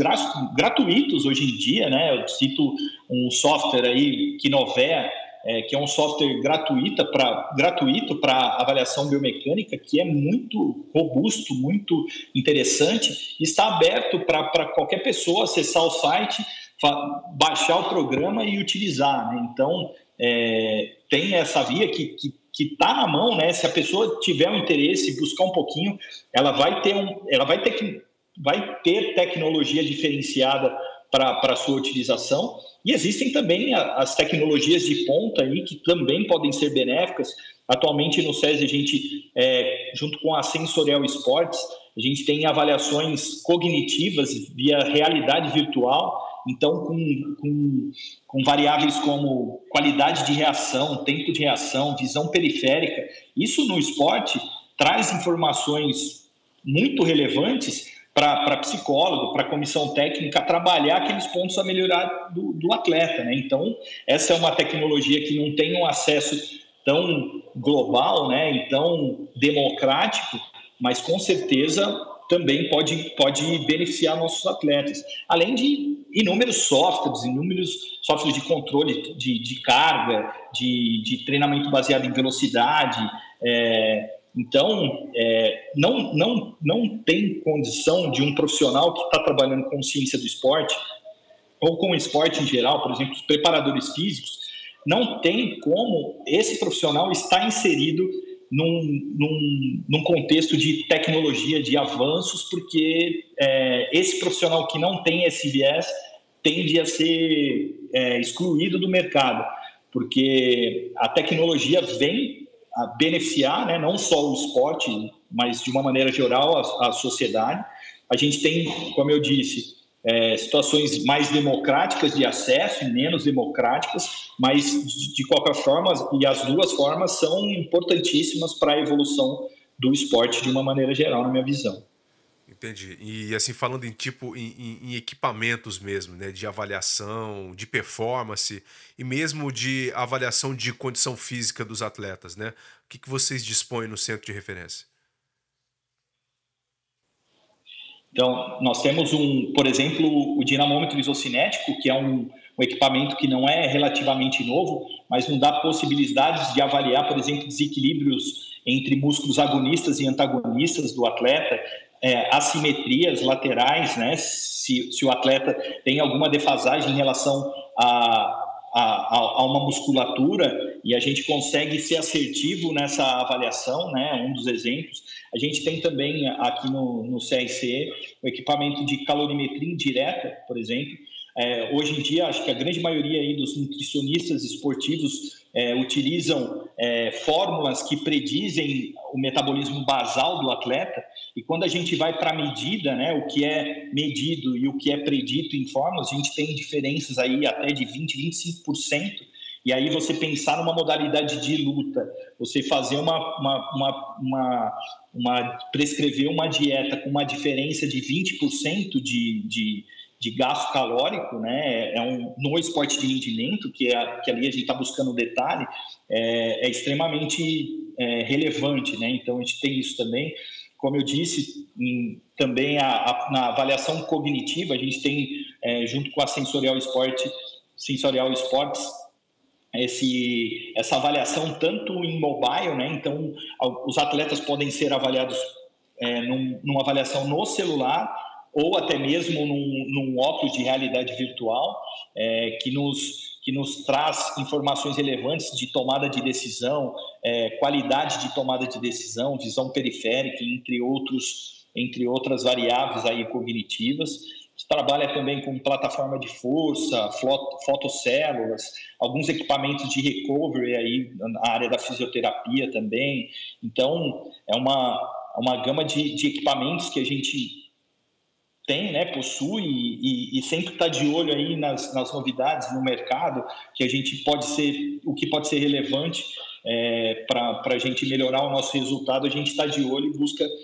gratuitos hoje em dia, né? Eu cito um software aí, Kinovea, é, que é um software gratuito para gratuito para avaliação biomecânica, que é muito robusto, muito interessante, está aberto para qualquer pessoa acessar o site, baixar o programa e utilizar. Né? Então, é, tem essa via que, que que está na mão, né? Se a pessoa tiver um interesse, buscar um pouquinho, ela vai ter um, ela vai ter que vai ter tecnologia diferenciada para a sua utilização. E existem também as tecnologias de ponta aí que também podem ser benéficas. Atualmente no SESI a gente, é, junto com a Sensorial Sports, a gente tem avaliações cognitivas via realidade virtual então, com, com, com, variáveis como qualidade de reação, tempo de reação, visão periférica, isso no esporte traz informações muito relevantes para psicólogo, para comissão técnica trabalhar aqueles pontos a melhorar do, do atleta. Né? Então, essa é uma tecnologia que não tem um acesso tão global, né, tão democrático, mas com certeza também pode, pode beneficiar nossos atletas. Além de inúmeros softwares, inúmeros softwares de controle de, de carga, de, de treinamento baseado em velocidade. É, então, é, não, não, não tem condição de um profissional que está trabalhando com ciência do esporte, ou com esporte em geral, por exemplo, os preparadores físicos, não tem como esse profissional estar inserido num, num, num, contexto de tecnologia, de avanços, porque é, esse profissional que não tem esse viés tende a ser é, excluído do mercado, porque a tecnologia vem a beneficiar né, não só o esporte, mas de uma maneira geral a, a sociedade. A gente tem, como eu disse, é, situações mais democráticas de acesso e menos democráticas, mas de, de qualquer forma, e as duas formas são importantíssimas para a evolução do esporte de uma maneira geral, na minha visão. Entendi. E assim, falando em tipo em, em, equipamentos mesmo, né? De avaliação, de performance e mesmo de avaliação de condição física dos atletas, né? O que, que vocês dispõem no centro de referência? Então, nós temos um, por exemplo, o dinamômetro isocinético, que é um, um equipamento que não é relativamente novo, mas não dá possibilidades de avaliar, por exemplo, desequilíbrios entre músculos agonistas e antagonistas do atleta, é, assimetrias laterais, né? Se, se o atleta tem alguma defasagem em relação a, a, a, uma musculatura e a gente consegue ser assertivo nessa avaliação, né? Um dos exemplos. A gente tem também aqui no, no CRC o equipamento de calorimetria indireta, por exemplo. É, hoje em dia, acho que a grande maioria aí dos nutricionistas esportivos é, utilizam é, fórmulas que predizem o metabolismo basal do atleta. E quando a gente vai para a medida, né, o que é medido e o que é predito em fórmulas, a gente tem diferenças aí até de 20, 25% e aí você pensar numa modalidade de luta, você fazer uma, uma, uma, uma, uma prescrever uma dieta com uma diferença de 20% de, de, de gasto calórico, né? É um no esporte de rendimento que é que ali a gente está buscando detalhe é, é extremamente é, relevante, né? Então a gente tem isso também. Como eu disse, em, também a, a, na avaliação cognitiva a gente tem é, junto com a sensorial esporte, sensorial esportes esse, essa avaliação tanto em mobile, né? Então, os atletas podem ser avaliados é, num, numa avaliação no celular ou até mesmo num, num óculos de realidade virtual, é, que, nos, que nos traz informações relevantes de tomada de decisão, é, qualidade de tomada de decisão, visão periférica, entre, outros, entre outras variáveis aí cognitivas trabalha também com plataforma de força, fotocélulas, alguns equipamentos de recovery aí na área da fisioterapia também. Então, é uma, uma gama de, de equipamentos que a gente tem, né, possui e, e sempre está de olho aí nas, nas, novidades no mercado, que a gente pode ser, o que pode ser relevante é, para a gente melhorar o nosso resultado, a gente está de olho e busca estar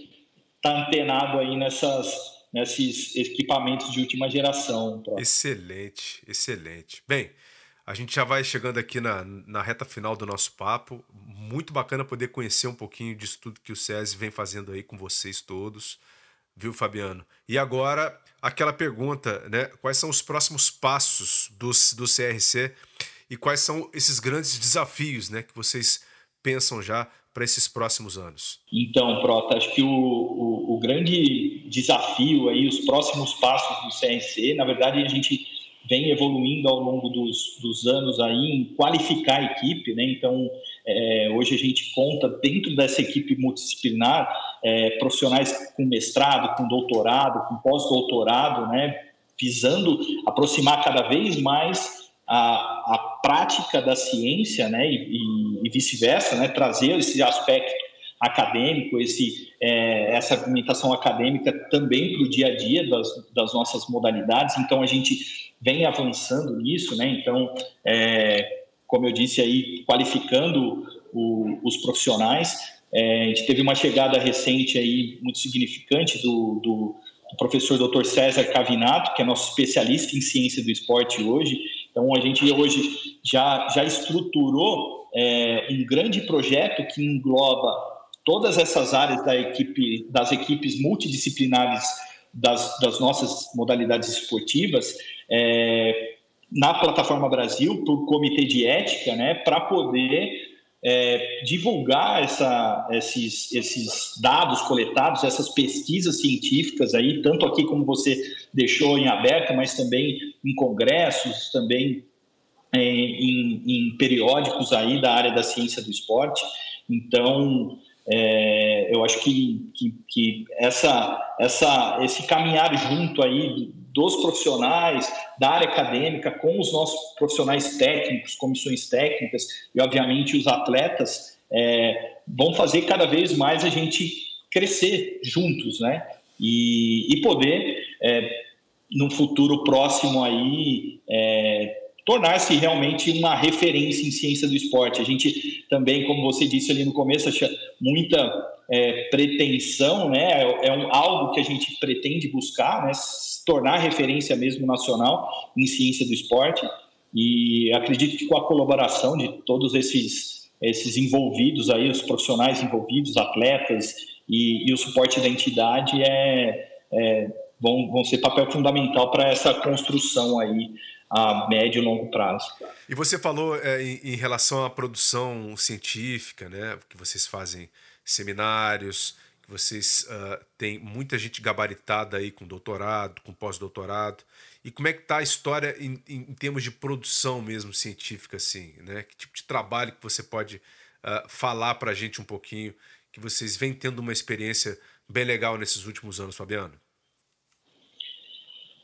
tá antenado aí nessas nesses equipamentos de última geração. Excelente, excelente. Bem, a gente já vai chegando aqui na, na reta final do nosso papo. Muito bacana poder conhecer um pouquinho disso tudo que o SESI vem fazendo aí com vocês todos, viu, Fabiano? E agora, aquela pergunta, né? Quais são os próximos passos do, do CRC e quais são esses grandes desafios, né, que vocês pensam já para esses próximos anos? Então, Prota, acho que o, o, o, grande desafio aí, os próximos passos do CNC, na verdade, a gente vem evoluindo ao longo dos, dos anos aí em qualificar a equipe, né? Então, é, hoje a gente conta dentro dessa equipe multidisciplinar é, profissionais com mestrado, com doutorado, com pós-doutorado, né? Visando aproximar cada vez mais a, a prática da ciência, né, e, e vice-versa, né, trazer esse aspecto acadêmico, esse, é, essa argumentação acadêmica também para o dia a dia das, das, nossas modalidades. Então, a gente vem avançando nisso, né? Então, é, como eu disse aí, qualificando o, os profissionais. É, a gente teve uma chegada recente aí muito significante do, do, do professor Dr. César Cavinato, que é nosso especialista em ciência do esporte hoje, então, a gente hoje já, já estruturou é, um grande projeto que engloba todas essas áreas da equipe, das equipes multidisciplinares das, das nossas modalidades esportivas é, na plataforma Brasil, o Comitê de Ética, né, para poder é, divulgar essa, esses, esses dados coletados, essas pesquisas científicas aí, tanto aqui como você deixou em aberto, mas também em congressos, também é, em, em, periódicos aí da área da ciência do esporte. Então, é, eu acho que, que, que, essa, essa, esse caminhar junto aí dos profissionais, da área acadêmica, com os nossos profissionais técnicos, comissões técnicas e, obviamente, os atletas, é, vão fazer cada vez mais a gente crescer juntos, né? E, e poder, é, no futuro próximo aí, é, tornar-se realmente uma referência em ciência do esporte. A gente também, como você disse ali no começo, acha muita é, pretensão, né? É, um, algo que a gente pretende buscar, né? Se tornar referência mesmo nacional em ciência do esporte. E acredito que com a colaboração de todos esses esses envolvidos aí, os profissionais envolvidos, atletas e, e o suporte da entidade é, é vão, vão ser papel fundamental para essa construção aí a médio e longo prazo. E você falou é, em, em, relação à produção científica, né, que vocês fazem seminários, que vocês uh, têm muita gente gabaritada aí com doutorado, com pós-doutorado. E como é que está a história em, em, termos de produção mesmo científica, assim, né? Que tipo de trabalho que você pode uh, falar para a gente um pouquinho, que vocês vêm tendo uma experiência bem legal nesses últimos anos, Fabiano?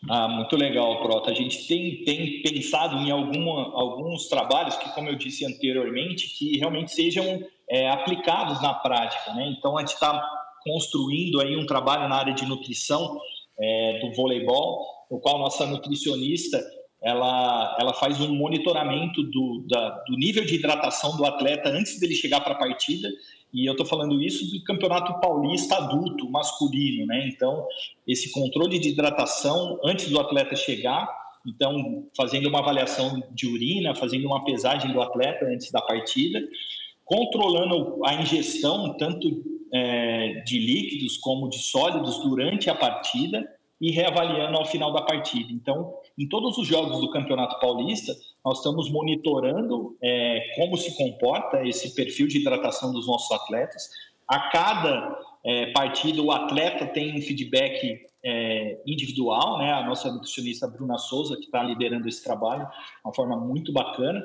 Ah, muito legal, Prota. A gente tem, tem pensado em alguma, alguns trabalhos que, como eu disse anteriormente, que realmente sejam é, aplicados na prática. Né? Então, a gente está construindo aí um trabalho na área de nutrição é, do voleibol, no qual nossa nutricionista ela, ela faz um monitoramento do, da, do nível de hidratação do atleta antes dele chegar para a partida e eu estou falando isso do campeonato paulista adulto, masculino, né? Então, esse controle de hidratação antes do atleta chegar, então, fazendo uma avaliação de urina, fazendo uma pesagem do atleta antes da partida, controlando a ingestão tanto é, de líquidos como de sólidos durante a partida, e reavaliando ao final da partida. Então, em todos os jogos do Campeonato Paulista, nós estamos monitorando é, como se comporta esse perfil de hidratação dos nossos atletas. A cada é, partida, o atleta tem um feedback é, individual, né? A nossa nutricionista Bruna Souza, que está liderando esse trabalho, uma forma muito bacana,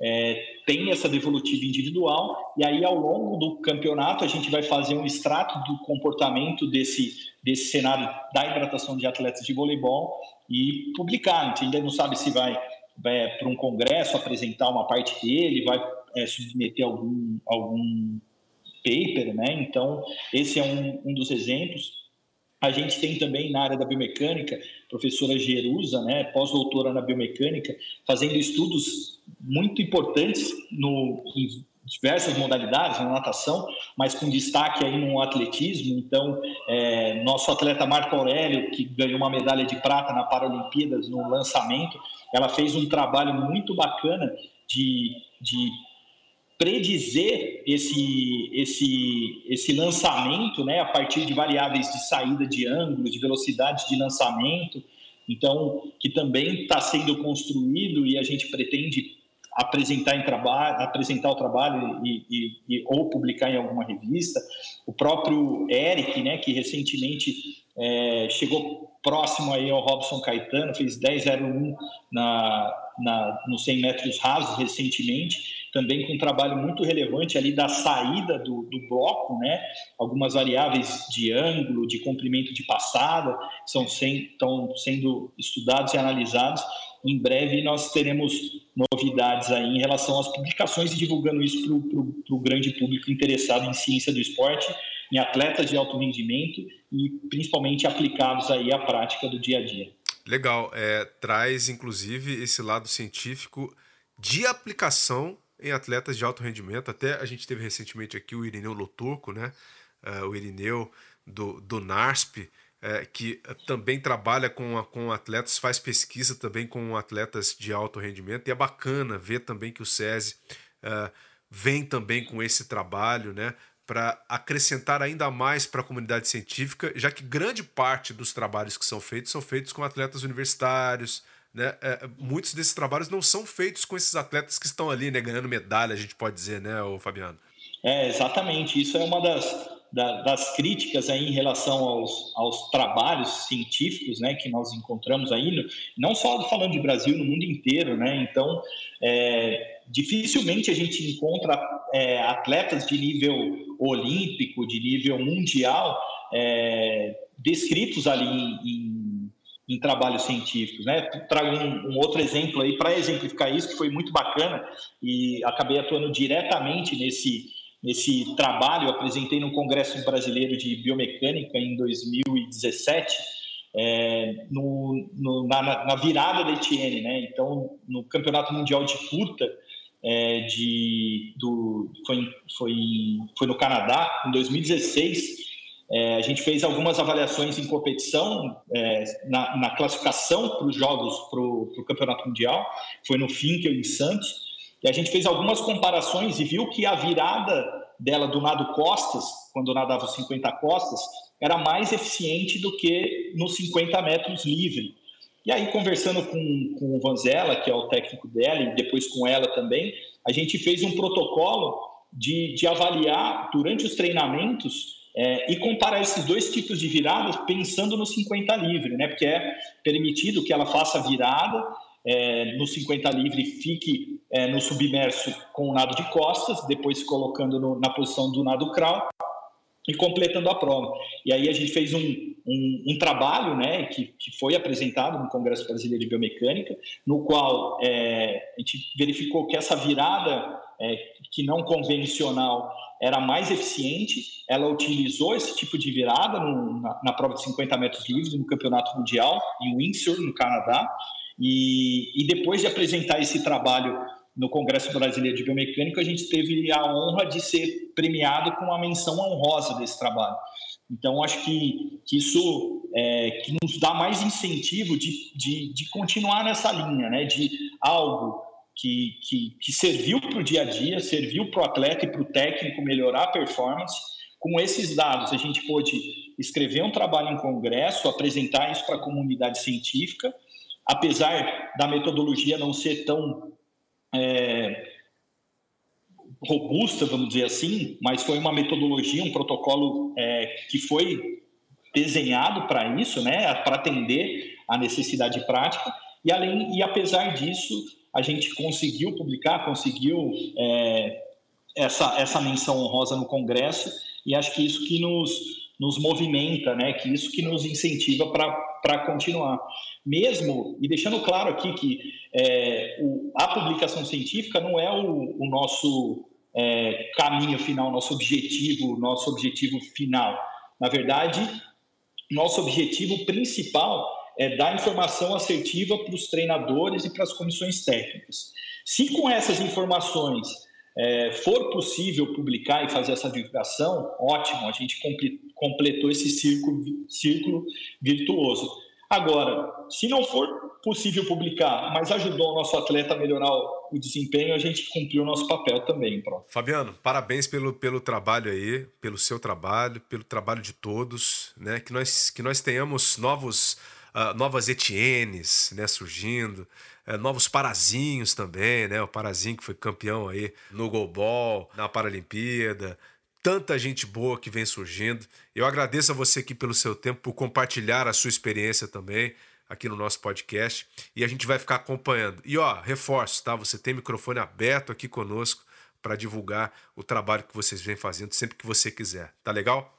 é, tem essa devolutiva individual, e aí ao longo do campeonato a gente vai fazer um extrato do comportamento desse, desse cenário da hidratação de atletas de voleibol e publicar. A gente ainda não sabe se vai, vai para um congresso apresentar uma parte dele, vai é, submeter algum, algum paper, né? Então, esse é um, um dos exemplos. A gente tem também na área da biomecânica, professora Jerusa, né, pós-doutora na biomecânica, fazendo estudos muito importantes no, diversas modalidades, na natação, mas com destaque aí no atletismo. Então, é, nosso atleta Marco Aurélio, que ganhou uma medalha de prata na Paralimpíadas no lançamento, ela fez um trabalho muito bacana de, de predizer esse, esse, esse lançamento né, a partir de variáveis de saída de ângulo, de velocidade de lançamento, então que também está sendo construído e a gente pretende apresentar em trabalho, apresentar o trabalho e, e, e, ou publicar em alguma revista. O próprio Eric, né, que recentemente é, chegou próximo aí ao Robson Caetano, fez 10,01 na, na, nos 100 metros rasos recentemente, também com um trabalho muito relevante ali da saída do, do bloco, né? Algumas variáveis de ângulo, de comprimento de passada, são sem, estão sendo estudados e analisados. Em breve nós teremos novidades aí em relação às publicações e divulgando isso para o grande público interessado em ciência do esporte, em atletas de alto rendimento e principalmente aplicados aí à prática do dia a dia. Legal, é, traz inclusive esse lado científico de aplicação em atletas de alto rendimento. Até a gente teve recentemente aqui o Irineu Loturco, né? Uh, o Irineu do, do NASP, é, que também trabalha com, com atletas, faz pesquisa também com atletas de alto rendimento, e é bacana ver também que o SESI uh, vem também com esse trabalho, né? Para acrescentar ainda mais para a comunidade científica, já que grande parte dos trabalhos que são feitos são feitos com atletas universitários, né? É, muitos desses trabalhos não são feitos com esses atletas que estão ali, né, ganhando medalha, a gente pode dizer, né, o Fabiano? É, exatamente. Isso é uma das, da, das críticas aí em relação aos, aos trabalhos científicos, né, que nós encontramos aí, não só falando de Brasil, no mundo inteiro, né, então, é, dificilmente a gente encontra é, atletas de nível olímpico, de nível mundial, é, descritos ali em, em em trabalhos científicos. Né? Trago um, um outro exemplo aí para exemplificar isso, que foi muito bacana e acabei atuando diretamente nesse, nesse trabalho. Apresentei no Congresso Brasileiro de Biomecânica em 2017, é, no, no, na, na, virada da Etienne. Né? Então, no Campeonato Mundial de Curta, é, de, do, foi, foi, foi no Canadá, em 2016, é, a gente fez algumas avaliações em competição, é, na, na, classificação para os jogos para o Campeonato Mundial, foi no Finkel em Santos, e a gente fez algumas comparações e viu que a virada dela do nado costas, quando nadava os 50 costas, era mais eficiente do que nos 50 metros livre. E aí, conversando com, com o Vanzella, que é o técnico dela, e depois com ela também, a gente fez um protocolo de, de avaliar, durante os treinamentos, é, e comparar esses dois tipos de viradas pensando no 50 livre, né? Porque é permitido que ela faça virada é, no 50 livre fique é, no submerso com o nado de costas, depois colocando no, na posição do nado crawl e completando a prova. E aí a gente fez um, um, um trabalho né, que, que foi apresentado no Congresso Brasileiro de Biomecânica, no qual é, a gente verificou que essa virada é, que não convencional era mais eficiente, ela utilizou esse tipo de virada no, na, na, prova de 50 metros livres no Campeonato Mundial, em Windsor, no Canadá, e, e depois de apresentar esse trabalho no Congresso Brasileiro de Biomecânica, a gente teve a honra de ser premiado com uma menção honrosa desse trabalho. Então, acho que, que isso é, que nos dá mais incentivo de, de, de continuar nessa linha, né? de algo que, que, que serviu para o dia a dia, serviu para o atleta e para o técnico melhorar a performance. Com esses dados, a gente pôde escrever um trabalho em congresso, apresentar isso para a comunidade científica, apesar da metodologia não ser tão é, robusta, vamos dizer assim, mas foi uma metodologia, um protocolo é, que foi desenhado para isso, né, para atender a necessidade prática. E além e apesar disso, a gente conseguiu publicar, conseguiu é, essa essa menção honrosa no Congresso. E acho que isso que nos nos movimenta, né? Que isso que nos incentiva para continuar. Mesmo e deixando claro aqui que é, o, a publicação científica não é o, o nosso é, caminho final, nosso objetivo, nosso objetivo final. Na verdade, nosso objetivo principal é dar informação assertiva para os treinadores e para as comissões técnicas. Se com essas informações é, for possível publicar e fazer essa divulgação, ótimo, a gente completou esse círculo, círculo virtuoso. Agora, se não for possível publicar, mas ajudou o nosso atleta a melhorar o desempenho, a gente cumpriu o nosso papel também, Pro. Fabiano, parabéns pelo, pelo trabalho aí, pelo seu trabalho, pelo trabalho de todos, né? Que nós, que nós tenhamos novos, uh, novas Etienes né, surgindo, uh, novos Parazinhos também, né? O Parazinho que foi campeão aí no Golbol, na Paralimpíada tanta gente boa que vem surgindo. Eu agradeço a você aqui pelo seu tempo, por compartilhar a sua experiência também aqui no nosso podcast e a gente vai ficar acompanhando. E ó, reforço, tá? Você tem microfone aberto aqui conosco para divulgar o trabalho que vocês vêm fazendo sempre que você quiser. Tá legal?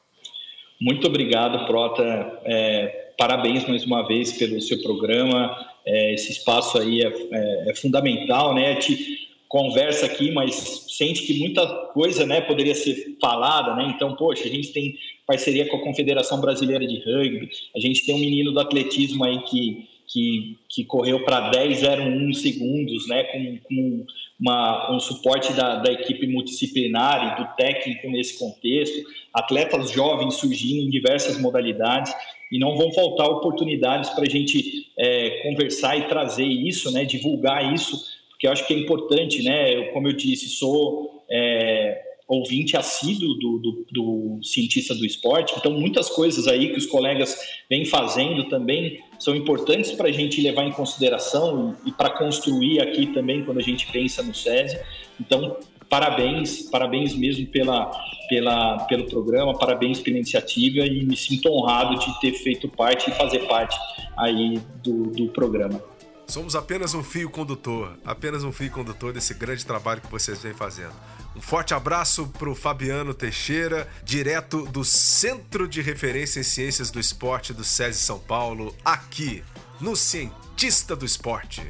Muito obrigado, Prota. É, parabéns mais uma vez pelo seu programa. É, esse espaço aí é, é, é fundamental, né? Te, conversa aqui, mas sente que muita coisa né, poderia ser falada, né? Então, poxa, a gente tem parceria com a Confederação Brasileira de Rugby, a gente tem um menino do atletismo aí que, que, que correu para 10,01 segundos, né? Com, com uma, um suporte da, da equipe multidisciplinar e do técnico nesse contexto, atletas jovens surgindo em diversas modalidades e não vão faltar oportunidades para a gente é, conversar e trazer isso, né? Divulgar isso porque eu acho que é importante, né? Eu, como eu disse, sou é, ouvinte assíduo do, do, do, cientista do esporte, então muitas coisas aí que os colegas vêm fazendo também são importantes para a gente levar em consideração e, e para construir aqui também quando a gente pensa no SESI. Então, parabéns, parabéns mesmo pela, pela, pelo programa, parabéns pela iniciativa e me sinto honrado de ter feito parte e fazer parte aí do, do programa. Somos apenas um fio condutor, apenas um fio condutor desse grande trabalho que vocês vêm fazendo. Um forte abraço para o Fabiano Teixeira, direto do Centro de Referência em Ciências do Esporte do SESI São Paulo, aqui no Cientista do Esporte.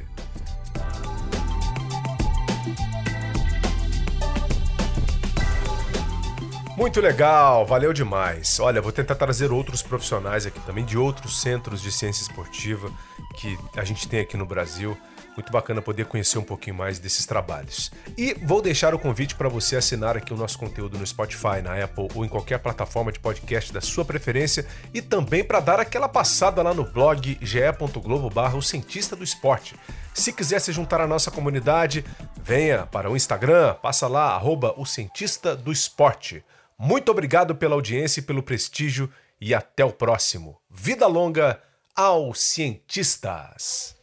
Muito legal, valeu demais. Olha, vou tentar trazer outros profissionais aqui também de outros centros de ciência esportiva que a gente tem aqui no Brasil. Muito bacana poder conhecer um pouquinho mais desses trabalhos. E vou deixar o convite para você assinar aqui o nosso conteúdo no Spotify, na Apple ou em qualquer plataforma de podcast da sua preferência e também para dar aquela passada lá no blog ge.globo o cientista do esporte. Se quiser se juntar à nossa comunidade, venha para o Instagram, passa lá, arroba o cientista do esporte. Muito obrigado pela audiência e pelo prestígio e até o próximo. Vida longa! aos cientistas.